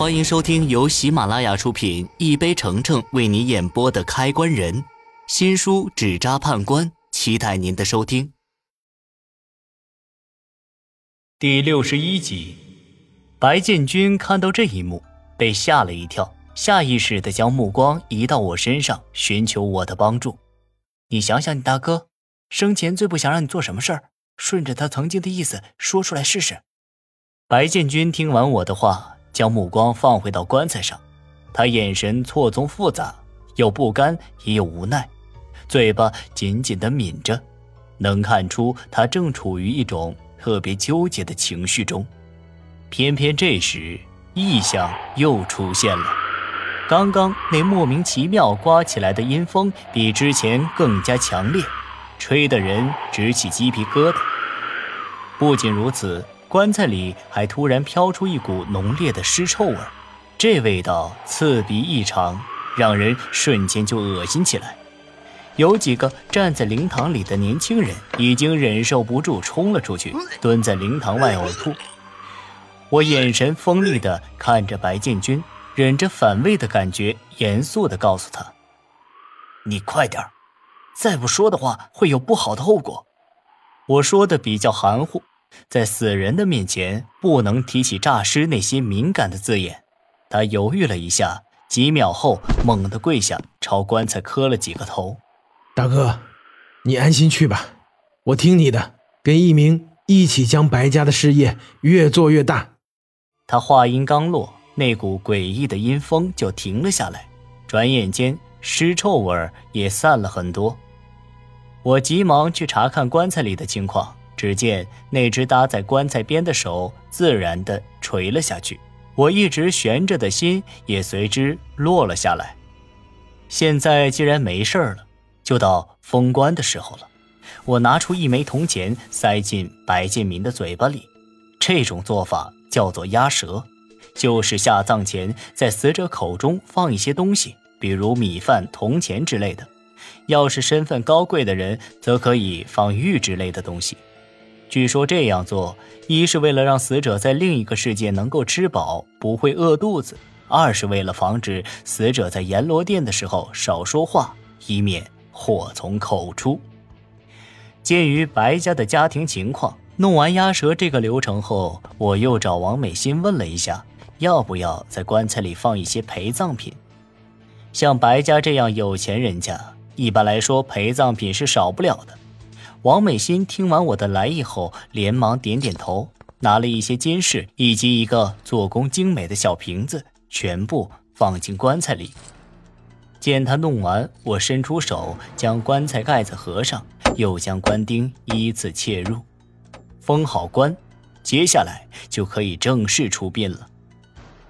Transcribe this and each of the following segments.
欢迎收听由喜马拉雅出品、一杯橙橙为你演播的《开关人》新书《纸扎判官》，期待您的收听。第六十一集，白建军看到这一幕，被吓了一跳，下意识的将目光移到我身上，寻求我的帮助。你想想，你大哥生前最不想让你做什么事儿，顺着他曾经的意思说出来试试。白建军听完我的话。将目光放回到棺材上，他眼神错综复杂，有不甘也有无奈，嘴巴紧紧的抿着，能看出他正处于一种特别纠结的情绪中。偏偏这时异象又出现了，刚刚那莫名其妙刮起来的阴风比之前更加强烈，吹得人直起鸡皮疙瘩。不仅如此。棺材里还突然飘出一股浓烈的尸臭味，这味道刺鼻异常，让人瞬间就恶心起来。有几个站在灵堂里的年轻人已经忍受不住，冲了出去，蹲在灵堂外呕吐。我眼神锋利地看着白建军，忍着反胃的感觉，严肃地告诉他：“你快点再不说的话会有不好的后果。”我说的比较含糊。在死人的面前，不能提起诈尸那些敏感的字眼。他犹豫了一下，几秒后猛地跪下，朝棺材磕了几个头。大哥，你安心去吧，我听你的，跟一鸣一起将白家的事业越做越大。他话音刚落，那股诡异的阴风就停了下来，转眼间尸臭味也散了很多。我急忙去查看棺材里的情况。只见那只搭在棺材边的手自然地垂了下去，我一直悬着的心也随之落了下来。现在既然没事了，就到封棺的时候了。我拿出一枚铜钱，塞进白建民的嘴巴里。这种做法叫做压舌，就是下葬前在死者口中放一些东西，比如米饭、铜钱之类的。要是身份高贵的人，则可以放玉之类的东西。据说这样做，一是为了让死者在另一个世界能够吃饱，不会饿肚子；二是为了防止死者在阎罗殿的时候少说话，以免祸从口出。鉴于白家的家庭情况，弄完鸭舌这个流程后，我又找王美心问了一下，要不要在棺材里放一些陪葬品。像白家这样有钱人家，一般来说陪葬品是少不了的。王美心听完我的来意后，连忙点点头，拿了一些金饰以及一个做工精美的小瓶子，全部放进棺材里。见他弄完，我伸出手将棺材盖子合上，又将棺钉依次切入，封好棺。接下来就可以正式出殡了。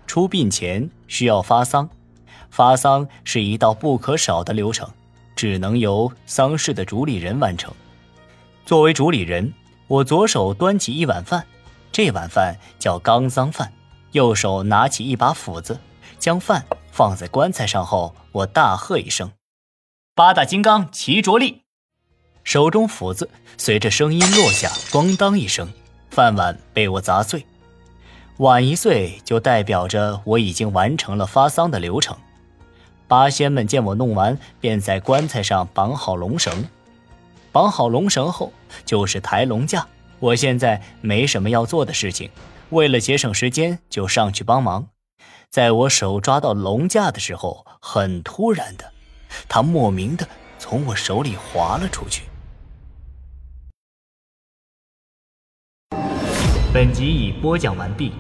出殡前需要发丧，发丧是一道不可少的流程，只能由丧事的主理人完成。作为主理人，我左手端起一碗饭，这碗饭叫刚脏饭；右手拿起一把斧子，将饭放在棺材上后，我大喝一声：“八大金刚齐着力！”手中斧子随着声音落下，咣当一声，饭碗被我砸碎。碗一碎，就代表着我已经完成了发丧的流程。八仙们见我弄完，便在棺材上绑好龙绳。绑好龙绳后，就是抬龙架。我现在没什么要做的事情，为了节省时间，就上去帮忙。在我手抓到龙架的时候，很突然的，它莫名的从我手里滑了出去。本集已播讲完毕。